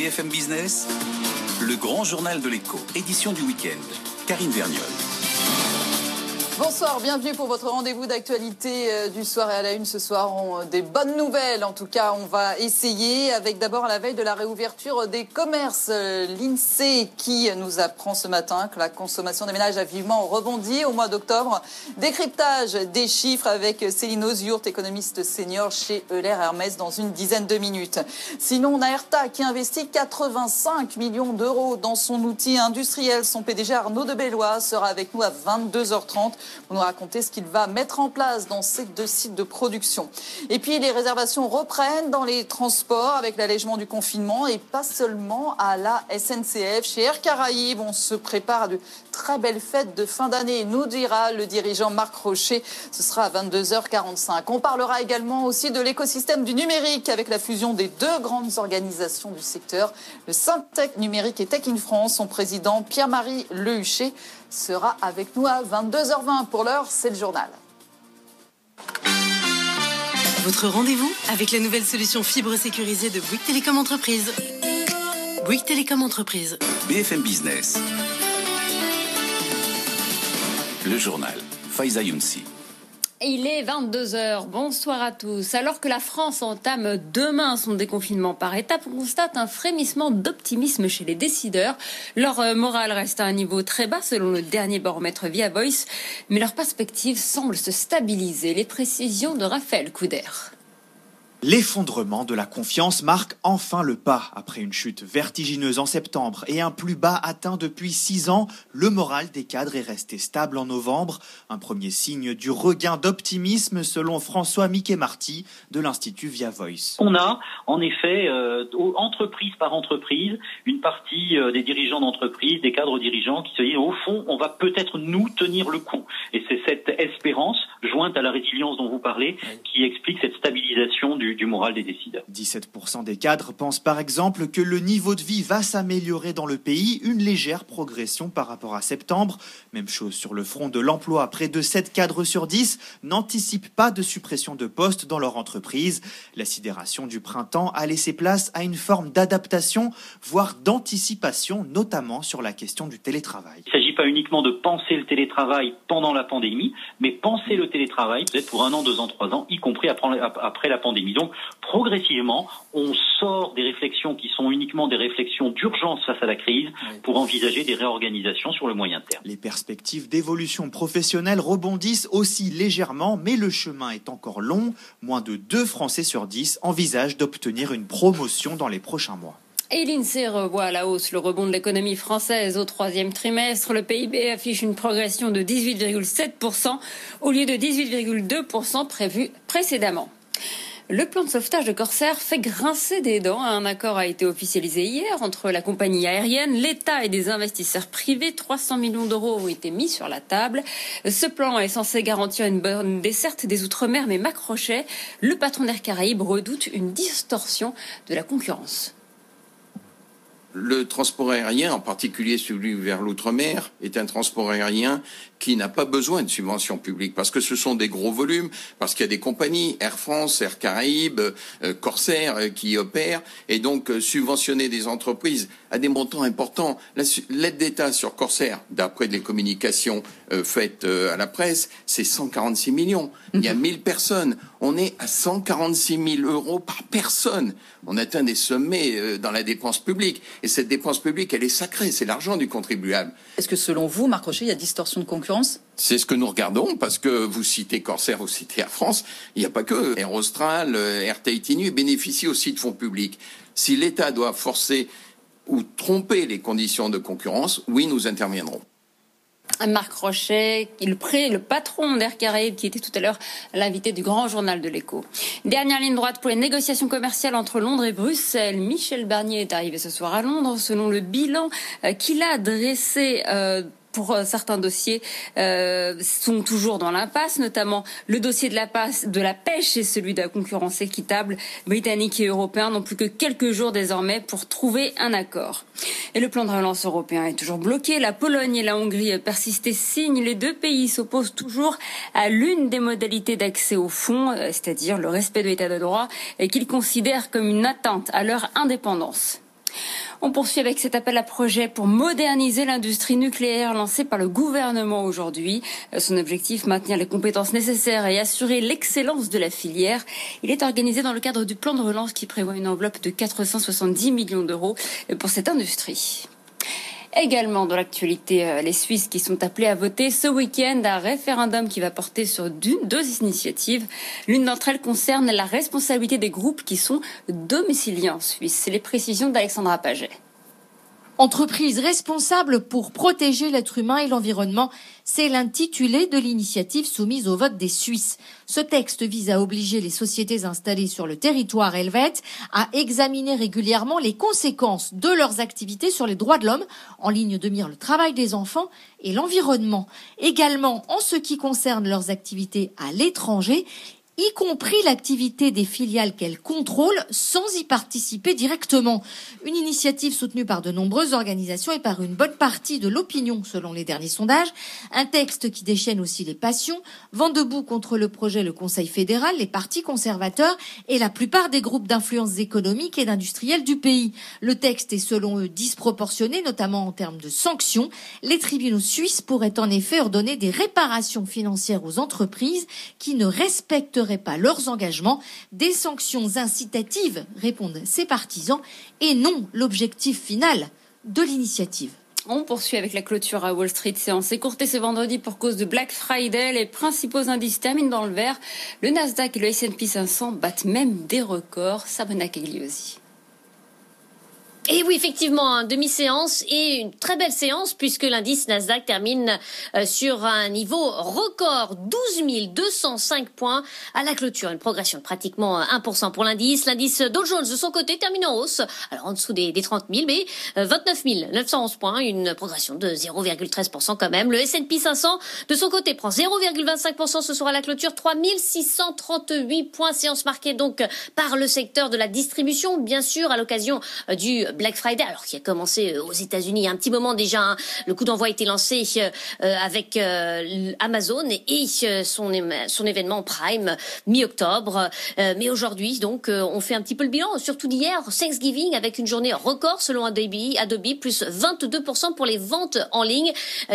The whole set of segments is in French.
BFM Business, le grand journal de l'écho, édition du week-end. Karine Verniol. Bonsoir, bienvenue pour votre rendez-vous d'actualité euh, du soir et à la une ce soir. On, des bonnes nouvelles, en tout cas, on va essayer avec d'abord la veille de la réouverture des commerces. euh, L'INSEE qui nous apprend ce matin que la consommation des ménages a vivement rebondi au mois d'octobre. Décryptage des chiffres avec Céline Oziourt, économiste senior chez Euler Hermès dans une dizaine de minutes. Sinon, on qui investit 85 millions d'euros dans son outil industriel. Son PDG Arnaud de Bellois sera avec nous à 22h30 pour nous raconter ce qu'il va mettre en place dans ces deux sites de production. Et puis les réservations reprennent dans les transports avec l'allègement du confinement et pas seulement à la SNCF. Chez Air Caraïbes, on se prépare à de très belles fêtes de fin d'année, nous dira le dirigeant Marc Rocher. Ce sera à 22h45. On parlera également aussi de l'écosystème du numérique avec la fusion des deux grandes organisations du secteur, le Syntec Numérique et Tech in France. Son président Pierre-Marie Lehuchet sera avec nous à 22h20. Pour l'heure, c'est le journal. Votre rendez-vous avec la nouvelle solution fibre sécurisée de Bouygues Télécom Entreprise. Bouygues Télécom Entreprise. BFM Business. Le journal. Faiza Younsi. Il est 22h. Bonsoir à tous. Alors que la France entame demain son déconfinement par étapes, on constate un frémissement d'optimisme chez les décideurs. Leur euh, morale reste à un niveau très bas selon le dernier baromètre Via Voice, mais leur perspective semble se stabiliser. Les précisions de Raphaël Couder. L'effondrement de la confiance marque enfin le pas. Après une chute vertigineuse en septembre et un plus bas atteint depuis six ans, le moral des cadres est resté stable en novembre. Un premier signe du regain d'optimisme selon François Mickey-Marty de l'Institut Via Voice. On a en effet, euh, entreprise par entreprise, une partie euh, des dirigeants d'entreprise, des cadres dirigeants qui se disent au fond, on va peut-être nous tenir le coup. Et c'est cette espérance, jointe à la résilience dont vous parlez, qui explique cette stabilisation du, du moral des décideurs. 17% des cadres pensent par exemple que le niveau de vie va s'améliorer dans le pays, une légère progression par rapport à septembre. Même chose sur le front de l'emploi, près de 7 cadres sur 10 n'anticipent pas de suppression de postes dans leur entreprise. La sidération du printemps a laissé place à une forme d'adaptation, voire d'anticipation, notamment sur la question du télétravail. Il ne s'agit pas uniquement de penser le télétravail pendant la pandémie, mais penser le télétravail peut-être pour un an, deux ans, trois ans, y compris après la pandémie. Donc, progressivement, on sort des réflexions qui sont uniquement des réflexions d'urgence face à la crise pour envisager des réorganisations sur le moyen terme. Les perspectives d'évolution professionnelle rebondissent aussi légèrement, mais le chemin est encore long. Moins de 2 Français sur 10 envisagent d'obtenir une promotion dans les prochains mois. Et l'INSEE revoit à la hausse le rebond de l'économie française au troisième trimestre. Le PIB affiche une progression de 18,7% au lieu de 18,2% prévu précédemment. Le plan de sauvetage de Corsair fait grincer des dents. Un accord a été officialisé hier entre la compagnie aérienne, l'État et des investisseurs privés. 300 millions d'euros ont été mis sur la table. Ce plan est censé garantir une bonne desserte des Outre-mer, mais Mac Rochet, le patron d'Air Caraïbes, redoute une distorsion de la concurrence. Le transport aérien, en particulier celui vers l'outre-mer, est un transport aérien qui n'a pas besoin de subventions publiques parce que ce sont des gros volumes, parce qu'il y a des compagnies, Air France, Air Caraïbes, euh, Corsair, euh, qui opèrent, et donc euh, subventionner des entreprises à des montants importants. L'aide d'État sur Corsair, d'après les communications faites à la presse, c'est 146 millions. Il y a 1000 personnes. On est à 146 000 euros par personne. On atteint des sommets dans la dépense publique. Et cette dépense publique, elle est sacrée, c'est l'argent du contribuable. Est-ce que selon vous, Marc Rocher, il y a distorsion de concurrence? C'est ce que nous regardons parce que vous citez Corsair, vous citez Air France. Il n'y a pas que Air Austral, Air Tahiti bénéficient aussi de fonds publics. Si l'État doit forcer ou tromper les conditions de concurrence, oui, nous interviendrons. Marc Rochet, le, patron d'Air Caraïbes, qui était tout à l'heure l'invité du grand journal de l'écho. Dernière ligne droite pour les négociations commerciales entre Londres et Bruxelles. Michel Barnier est arrivé ce soir à Londres. Selon le bilan qu'il a dressé euh, pour certains dossiers euh, sont toujours dans l'impasse, notamment le dossier de la, passe, de la pêche et celui de la concurrence équitable britannique et européen n'ont plus que quelques jours désormais pour trouver un accord. Et le plan de relance européen est toujours bloqué. La Pologne et la Hongrie persistent et signent. Les deux pays s'opposent toujours à l'une des modalités d'accès au fonds, c'est-à-dire le respect de l'état de droit, et qu'ils considèrent comme une atteinte à leur indépendance. On poursuit avec cet appel à projet pour moderniser l'industrie nucléaire lancé par le gouvernement aujourd'hui. Son objectif, maintenir les compétences nécessaires et assurer l'excellence de la filière. Il est organisé dans le cadre du plan de relance qui prévoit une enveloppe de 470 millions d'euros pour cette industrie. Également dans l'actualité, euh, les Suisses qui sont appelés à voter ce week-end un référendum qui va porter sur deux initiatives. L'une d'entre elles concerne la responsabilité des groupes qui sont domiciliés en Suisse. C'est les précisions d'Alexandra Paget. Entreprise responsable pour protéger l'être humain et l'environnement, c'est l'intitulé de l'initiative soumise au vote des Suisses. Ce texte vise à obliger les sociétés installées sur le territoire helvète à examiner régulièrement les conséquences de leurs activités sur les droits de l'homme, en ligne de mire le travail des enfants et l'environnement. Également en ce qui concerne leurs activités à l'étranger y compris l'activité des filiales qu'elle contrôle sans y participer directement. Une initiative soutenue par de nombreuses organisations et par une bonne partie de l'opinion selon les derniers sondages. Un texte qui déchaîne aussi les passions, vend debout contre le projet le Conseil fédéral, les partis conservateurs et la plupart des groupes d'influence économique et d'industriels du pays. Le texte est selon eux disproportionné, notamment en termes de sanctions. Les tribunaux suisses pourraient en effet ordonner des réparations financières aux entreprises qui ne respecteraient pas leurs engagements, des sanctions incitatives, répondent ses partisans, et non l'objectif final de l'initiative. On poursuit avec la clôture à Wall Street. Séance écourtée ce vendredi pour cause de Black Friday. Les principaux indices terminent dans le vert. Le Nasdaq et le S&P 500 battent même des records. Sabona Kegliosi. Et oui, effectivement, demi-séance et une très belle séance puisque l'indice Nasdaq termine euh, sur un niveau record 12 205 points à la clôture. Une progression de pratiquement 1% pour l'indice. L'indice Dow Jones de son côté termine en hausse, alors en dessous des, 30 000, mais 29 euh, 911 points, une progression de 0,13% quand même. Le S&P 500 de son côté prend 0,25% ce soir à la clôture, 3 638 points. Séance marquée donc par le secteur de la distribution, bien sûr à l'occasion euh, du Black Friday, alors qui a commencé euh, aux États-Unis un petit moment déjà. Hein. Le coup d'envoi a été lancé euh, euh, avec Amazon et, son, son événement Prime mi-octobre. mais aujourd'hui, donc, on fait un petit peu le bilan, surtout d'hier, Thanksgiving, avec une journée record selon Adobe, Adobe plus 22% pour les ventes en ligne,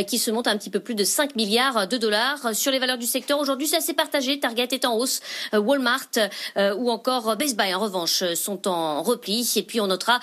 qui se montent à un petit peu plus de 5 milliards de dollars. Sur les valeurs du secteur, aujourd'hui, c'est assez partagé. Target est en hausse, Walmart ou encore Best Buy, en revanche, sont en repli. Et puis, on notera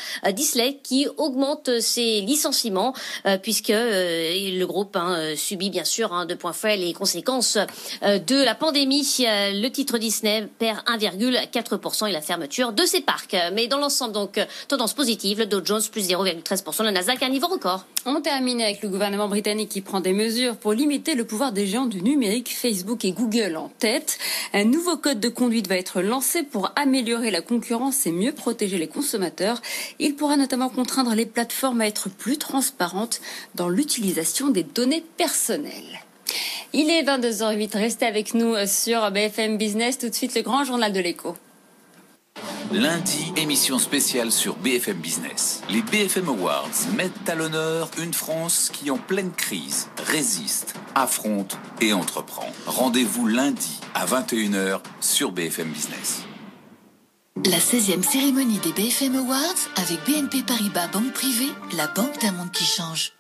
qui augmente ses licenciements euh, puisque euh, le groupe hein, euh, subit bien sûr hein, de point faible les conséquences de la pandémie. Le titre Disney perd 1,4% et la fermeture de ses parcs. Mais dans l'ensemble, donc, tendance positive, le Dow Jones plus 0,13%, le Nasdaq à un niveau record. On termine avec le gouvernement britannique qui prend des mesures pour limiter le pouvoir des géants du numérique, Facebook et Google en tête. Un nouveau code de conduite va être lancé pour améliorer la concurrence et mieux protéger les consommateurs. Il notamment contraindre les plateformes à être plus transparentes dans l'utilisation des données personnelles. Il est 22h08, restez avec nous sur BFM Business, tout de suite le grand journal de l'écho. Lundi, émission spéciale sur BFM Business. Les BFM Awards mettent à l'honneur une France qui, en pleine crise, résiste, affronte et entreprend. Rendez-vous lundi à 21h sur BFM Business. La 16e cérémonie des BFM Awards avec BNP Paribas Banque Privée, la banque d'un monde qui change.